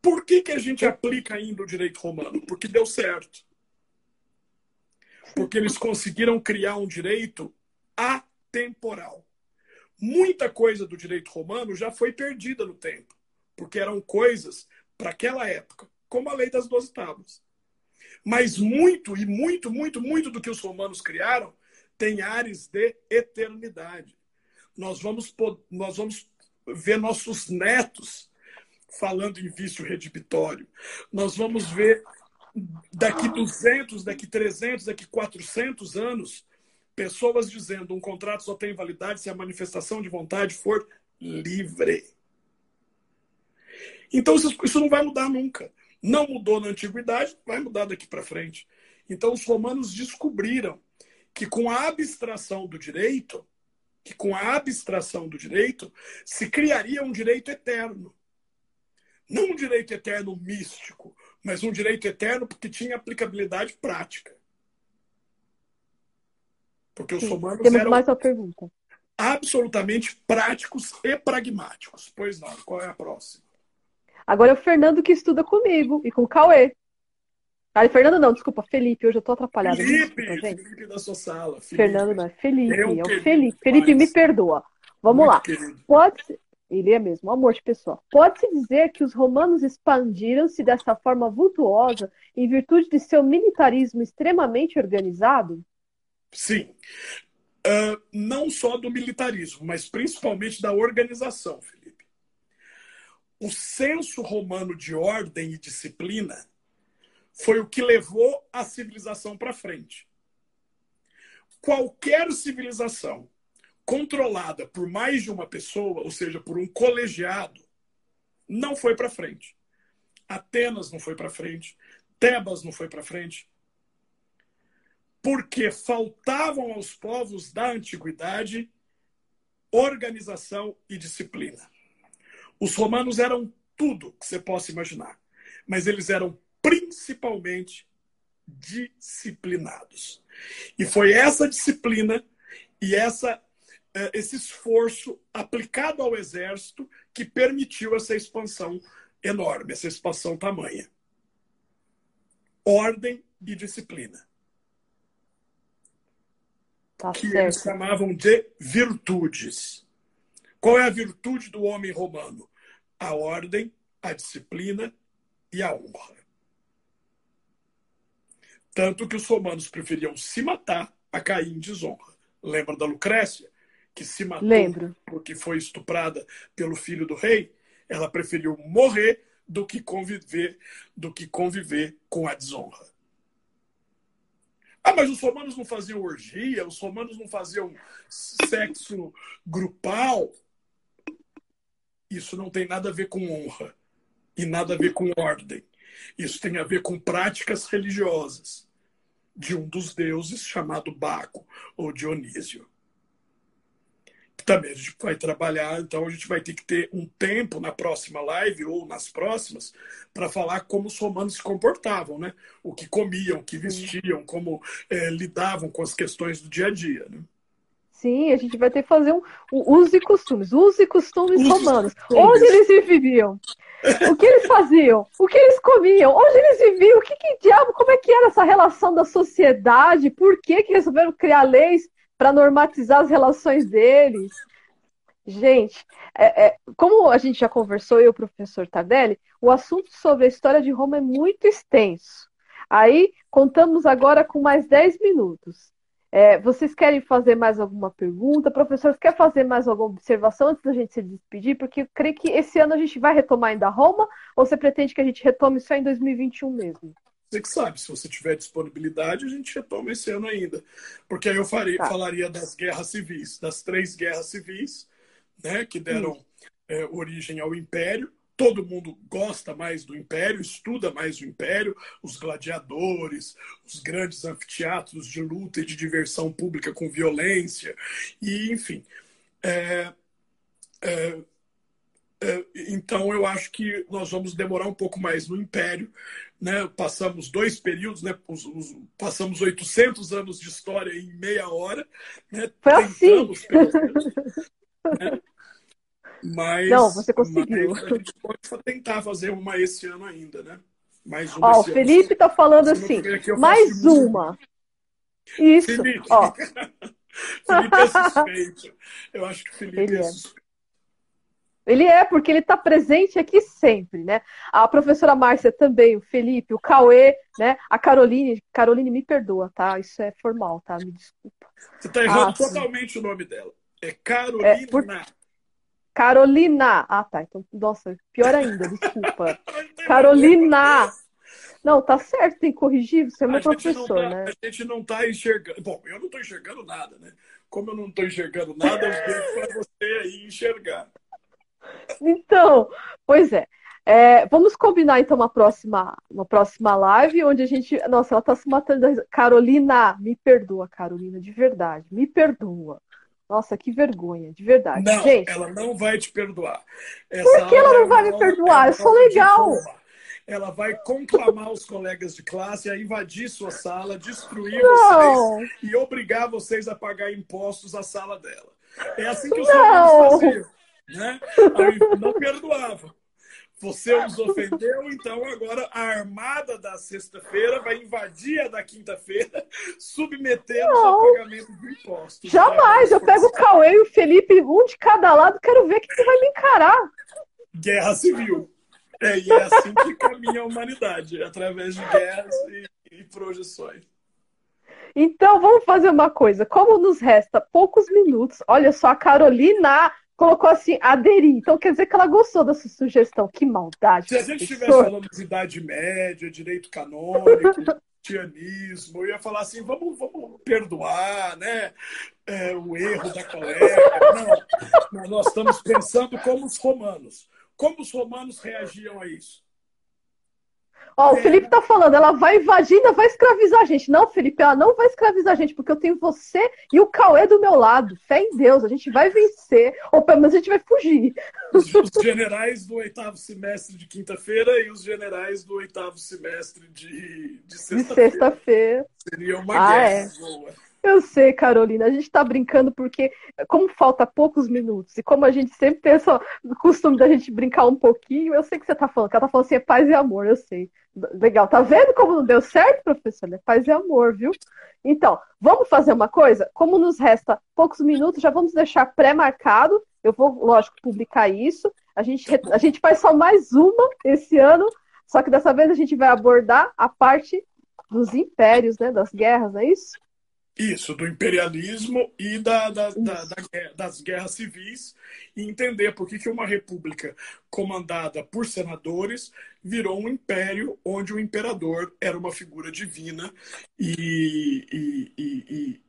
Por que, que a gente aplica ainda o direito romano? Porque deu certo. Porque eles conseguiram criar um direito atemporal. Muita coisa do direito romano já foi perdida no tempo, porque eram coisas para aquela época, como a lei das doze tábuas. Mas muito, e muito, muito, muito do que os romanos criaram tem ares de eternidade. Nós vamos, nós vamos ver nossos netos falando em vício redibitório. Nós vamos ver daqui 200, daqui 300, daqui 400 anos, pessoas dizendo um contrato só tem validade se a manifestação de vontade for livre. Então isso não vai mudar nunca. Não mudou na antiguidade, vai mudar daqui para frente. Então os romanos descobriram que com a abstração do direito, que com a abstração do direito se criaria um direito eterno. Não um direito eterno místico, mas um direito eterno porque tinha aplicabilidade prática. Porque os Sim, romanos temos eram mais uma pergunta. absolutamente práticos e pragmáticos. Pois não, qual é a próxima? Agora é o Fernando que estuda comigo e com o Cauê. Ah, Fernando não, desculpa, Felipe, hoje eu tô atrapalhada. Felipe, desculpa, Felipe da sua sala. Felipe. Fernando não, é Felipe, é, o Felipe. Felipe, me perdoa. Vamos Muito lá. Querido. Pode ser, ele é mesmo, amor de pessoa. Pode-se dizer que os romanos expandiram-se dessa forma vultuosa em virtude de seu militarismo extremamente organizado? Sim. Uh, não só do militarismo, mas principalmente da organização, Felipe. O senso romano de ordem e disciplina foi o que levou a civilização para frente. Qualquer civilização controlada por mais de uma pessoa, ou seja, por um colegiado, não foi para frente. Atenas não foi para frente, Tebas não foi para frente, porque faltavam aos povos da antiguidade organização e disciplina. Os romanos eram tudo que você possa imaginar, mas eles eram principalmente disciplinados. E foi essa disciplina e essa, esse esforço aplicado ao exército que permitiu essa expansão enorme, essa expansão tamanha. Ordem e disciplina. Tá que certo. eles chamavam de virtudes. Qual é a virtude do homem romano? A ordem, a disciplina e a honra. Tanto que os romanos preferiam se matar a cair em desonra. Lembra da Lucrécia? Que se matou Lembro. porque foi estuprada pelo filho do rei? Ela preferiu morrer do que conviver, do que conviver com a desonra. Ah, mas os romanos não faziam orgia, os romanos não faziam sexo grupal. Isso não tem nada a ver com honra e nada a ver com ordem. Isso tem a ver com práticas religiosas de um dos deuses chamado Baco ou Dionísio. Também a gente vai trabalhar, então a gente vai ter que ter um tempo na próxima live ou nas próximas para falar como os romanos se comportavam, né? O que comiam, o que vestiam, como é, lidavam com as questões do dia a dia, né? Sim, a gente vai ter que fazer um, um uso e costumes, uso e costumes Usos romanos. Costumes. Onde eles viviam? O que eles faziam? O que eles comiam? Onde eles viviam? O que, que diabo? Como é que era essa relação da sociedade? Por que, que resolveram criar leis para normatizar as relações deles? Gente, é, é, como a gente já conversou, eu e o professor Tardelli, o assunto sobre a história de Roma é muito extenso. Aí, contamos agora com mais 10 minutos. É, vocês querem fazer mais alguma pergunta? Professor, quer fazer mais alguma observação antes da gente se despedir? Porque eu creio que esse ano a gente vai retomar ainda Roma, ou você pretende que a gente retome só em 2021 mesmo? Você que sabe, se você tiver disponibilidade, a gente retoma esse ano ainda. Porque aí eu faria, tá. falaria das guerras civis, das três guerras civis, né, que deram é, origem ao Império. Todo mundo gosta mais do Império, estuda mais o Império, os gladiadores, os grandes anfiteatros de luta e de diversão pública com violência, e enfim. É, é, então eu acho que nós vamos demorar um pouco mais no Império, né? Passamos dois períodos, né? Os, os, passamos 800 anos de história em meia hora, né? Foi assim. né? Mas, Não, você conseguiu. Mas a gente pode tentar fazer uma esse ano ainda, né? Mais uma. Ó, o Felipe está falando assim, mais uma. Isso. Felipe. Ó. [LAUGHS] Felipe é suspeito. Eu acho que o Felipe Ele é, é suspeito. Ele é, porque ele está presente aqui sempre, né? A professora Márcia também, o Felipe, o Cauê, né? A Caroline, Caroline me perdoa, tá? Isso é formal, tá? Me desculpa. Você está errando ah, totalmente sim. o nome dela. É Carolina. É, por... Carolina. Ah, tá. Então, nossa, pior ainda, desculpa. [LAUGHS] Carolina. Não, tá certo, tem que corrigir, você é meu professor, tá, né? A gente não tá enxergando. Bom, eu não tô enxergando nada, né? Como eu não tô enxergando nada, eu para você aí enxergar. Então, pois é. é. Vamos combinar então uma próxima, uma próxima live onde a gente. Nossa, ela tá se matando. Carolina, me perdoa, Carolina, de verdade. Me perdoa. Nossa, que vergonha, de verdade. Não, gente, ela não vai te perdoar. Essa Por que ela não vai me perdoar? Eu sou legal. ela vai conclamar os colegas de classe a invadir sua sala, destruir não. vocês e obrigar vocês a pagar impostos à sala dela. É assim que os alunos faziam. Né? Não perdoava. Você os ofendeu, então agora a armada da sexta-feira vai invadir a da quinta-feira, submetendo ao pagamento de impostos. Jamais! Eu pego o Cauê e o Felipe, um de cada lado, quero ver que você vai me encarar. Guerra civil. É, e é assim que caminha a humanidade, através de guerras e, e projeções. Então, vamos fazer uma coisa. Como nos resta poucos minutos, olha só, a Carolina colocou assim, aderir. Então quer dizer que ela gostou dessa sugestão. Que maldade. Se a gente estivesse falando de Idade Média, direito canônico, [LAUGHS] tianismo, eu ia falar assim, vamos, vamos perdoar, né? É, o erro da colega. Não, nós estamos pensando como os romanos. Como os romanos reagiam a isso? Ó, o Felipe tá falando, ela vai invadir, ainda vai escravizar a gente. Não, Felipe, ela não vai escravizar a gente, porque eu tenho você e o Cauê do meu lado. Fé em Deus, a gente vai vencer, ou pelo menos a gente vai fugir. Os, generais do oitavo semestre de quinta-feira e os generais do oitavo semestre de, de sexta-feira. Sexta Seria uma ah, guerra é. Eu sei, Carolina, a gente está brincando porque, como falta poucos minutos, e como a gente sempre tem esse costume da gente brincar um pouquinho, eu sei que você está falando, que ela está falando assim, é paz e amor, eu sei. Legal, tá vendo como não deu certo, professor? É paz e amor, viu? Então, vamos fazer uma coisa? Como nos resta poucos minutos, já vamos deixar pré-marcado. Eu vou, lógico, publicar isso. A gente, a gente faz só mais uma esse ano, só que dessa vez a gente vai abordar a parte dos impérios, né? Das guerras, não é isso? Isso, do imperialismo e da, da, da, das guerras civis, e entender por que, que uma república comandada por senadores virou um império onde o imperador era uma figura divina e, e, e,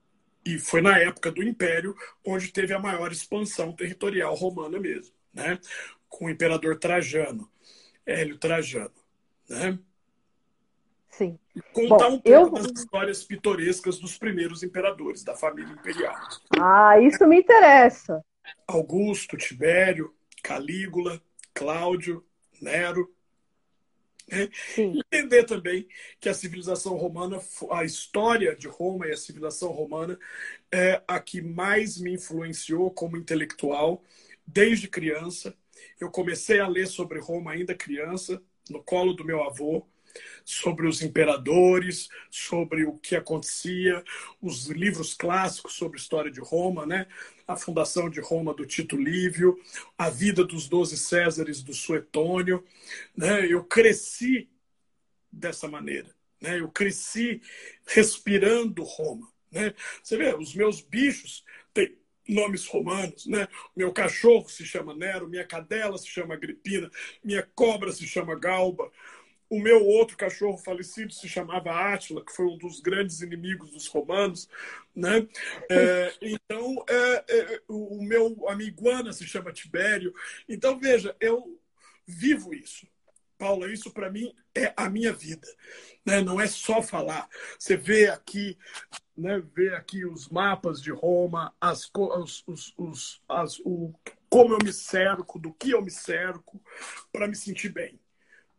e, foi na época do império onde teve a maior expansão territorial romana mesmo, né? com o imperador Trajano, Hélio Trajano. Né? Sim. Contar Bom, um pouco eu... das histórias pitorescas dos primeiros imperadores da família imperial. Ah, isso me interessa. Augusto, Tibério, Calígula, Cláudio, Nero. Né? Entender também que a civilização romana, a história de Roma e a civilização romana é a que mais me influenciou como intelectual desde criança. Eu comecei a ler sobre Roma ainda criança, no colo do meu avô sobre os imperadores, sobre o que acontecia, os livros clássicos sobre história de Roma, né? a fundação de Roma do Tito Lívio, a vida dos doze Césares do Suetônio. Né? Eu cresci dessa maneira. Né? Eu cresci respirando Roma. Né? Você vê, os meus bichos têm nomes romanos, né? Meu cachorro se chama Nero, minha cadela se chama Agripina, minha cobra se chama Galba, o meu outro cachorro falecido se chamava Átila, que foi um dos grandes inimigos dos romanos, né? É, então, é, é, o meu amigo Ana se chama Tibério. Então, veja, eu vivo isso. Paula, isso para mim é a minha vida, né? Não é só falar. Você vê aqui, né? Vê aqui os mapas de Roma, as, os, os, os as, o, como eu me cerco, do que eu me cerco, para me sentir bem.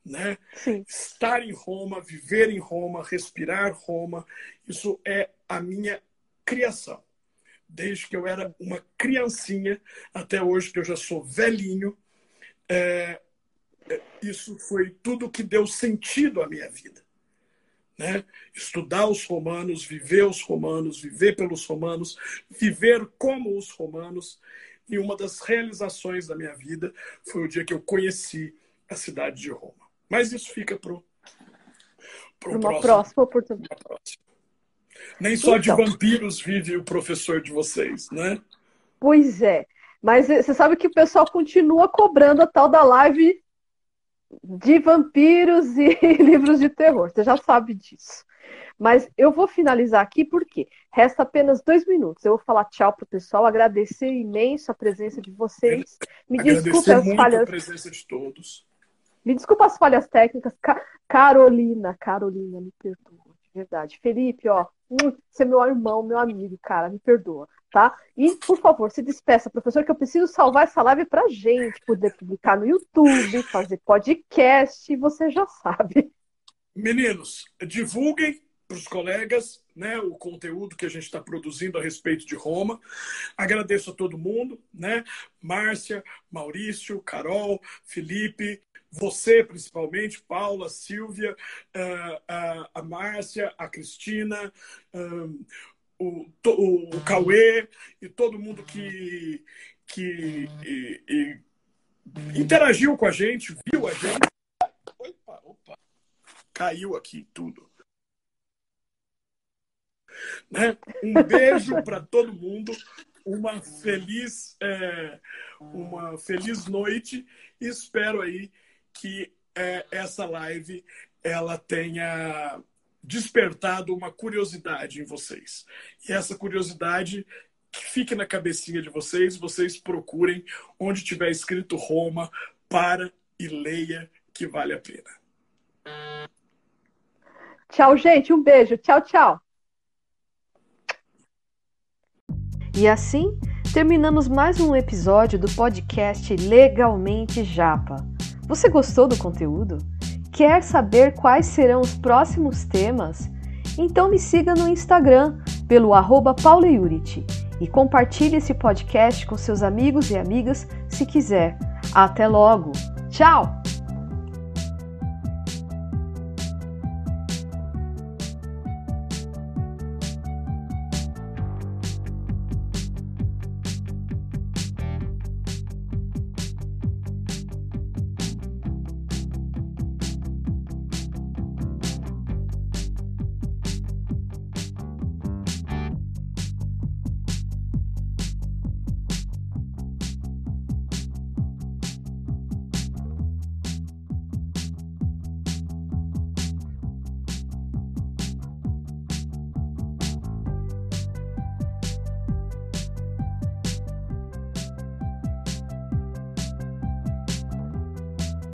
Né? Estar em Roma, viver em Roma, respirar Roma, isso é a minha criação. Desde que eu era uma criancinha até hoje, que eu já sou velhinho, é, é isso foi tudo que deu sentido à minha vida. Né? Estudar os romanos, viver os romanos, viver pelos romanos, viver como os romanos. E uma das realizações da minha vida foi o dia que eu conheci a cidade de Roma. Mas isso fica para uma próximo, próxima oportunidade. Nem só então. de vampiros vive o professor de vocês, né? Pois é. Mas você sabe que o pessoal continua cobrando a tal da live de vampiros e [LAUGHS] livros de terror. Você já sabe disso. Mas eu vou finalizar aqui porque resta apenas dois minutos. Eu vou falar tchau pro pessoal, agradecer imenso a presença de vocês. Me desculpe as falhas. a presença de todos. Me desculpa as falhas técnicas. Ca Carolina, Carolina, me perdoa, de verdade. Felipe, ó, hum, você é meu irmão, meu amigo, cara, me perdoa, tá? E, por favor, se despeça, professor, que eu preciso salvar essa live pra gente poder publicar no YouTube, fazer podcast, você já sabe. Meninos, divulguem para os colegas né, o conteúdo que a gente está produzindo a respeito de Roma. Agradeço a todo mundo, né? Márcia, Maurício, Carol, Felipe, você principalmente, Paula, Silvia, uh, uh, a Márcia, a Cristina, o, o, o Cauê e todo mundo que, que e, e interagiu com a gente, viu a gente. Opa, opa, caiu aqui tudo. Né? Um beijo [LAUGHS] para todo mundo, uma feliz, é, uma feliz noite e espero aí que é, essa live ela tenha despertado uma curiosidade em vocês. E essa curiosidade que fique na cabecinha de vocês, vocês procurem onde tiver escrito Roma, para e leia que vale a pena. Tchau, gente. Um beijo. Tchau, tchau. E assim, terminamos mais um episódio do podcast Legalmente Japa. Você gostou do conteúdo? Quer saber quais serão os próximos temas? Então me siga no Instagram pelo arroba e compartilhe esse podcast com seus amigos e amigas se quiser. Até logo! Tchau!